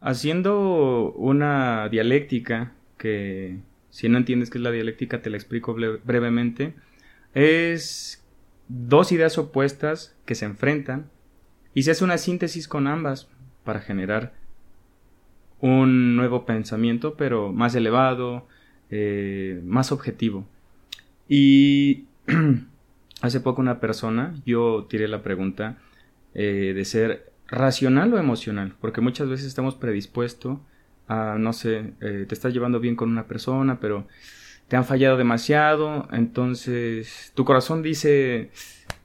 haciendo una dialéctica que si no entiendes qué es la dialéctica te la explico brevemente, es dos ideas opuestas que se enfrentan y se hace una síntesis con ambas para generar un nuevo pensamiento, pero más elevado, eh, más objetivo. Y hace poco una persona, yo tiré la pregunta eh, de ser racional o emocional, porque muchas veces estamos predispuestos a, no sé, eh, te estás llevando bien con una persona, pero te han fallado demasiado, entonces tu corazón dice,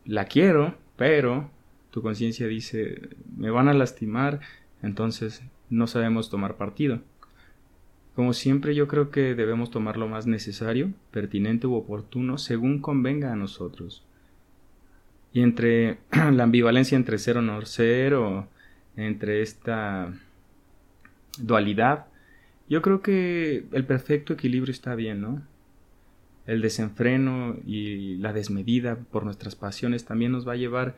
la quiero, pero tu conciencia dice, me van a lastimar, entonces no sabemos tomar partido. Como siempre yo creo que debemos tomar lo más necesario, pertinente u oportuno según convenga a nosotros. Y entre la ambivalencia entre ser o no ser o entre esta dualidad, yo creo que el perfecto equilibrio está bien, ¿no? El desenfreno y la desmedida por nuestras pasiones también nos va a llevar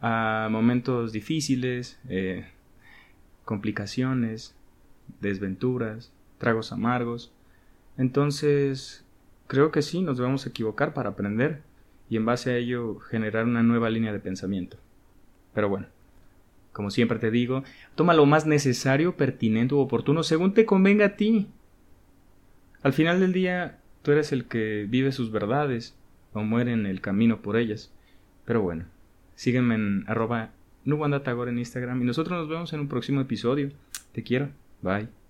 a momentos difíciles, eh, complicaciones, desventuras, tragos amargos. Entonces, creo que sí, nos debemos equivocar para aprender y en base a ello generar una nueva línea de pensamiento. Pero bueno, como siempre te digo, toma lo más necesario, pertinente u oportuno según te convenga a ti. Al final del día, tú eres el que vive sus verdades o muere en el camino por ellas. Pero bueno, sígueme en arroba en Instagram y nosotros nos vemos en un próximo episodio. Te quiero. Bye.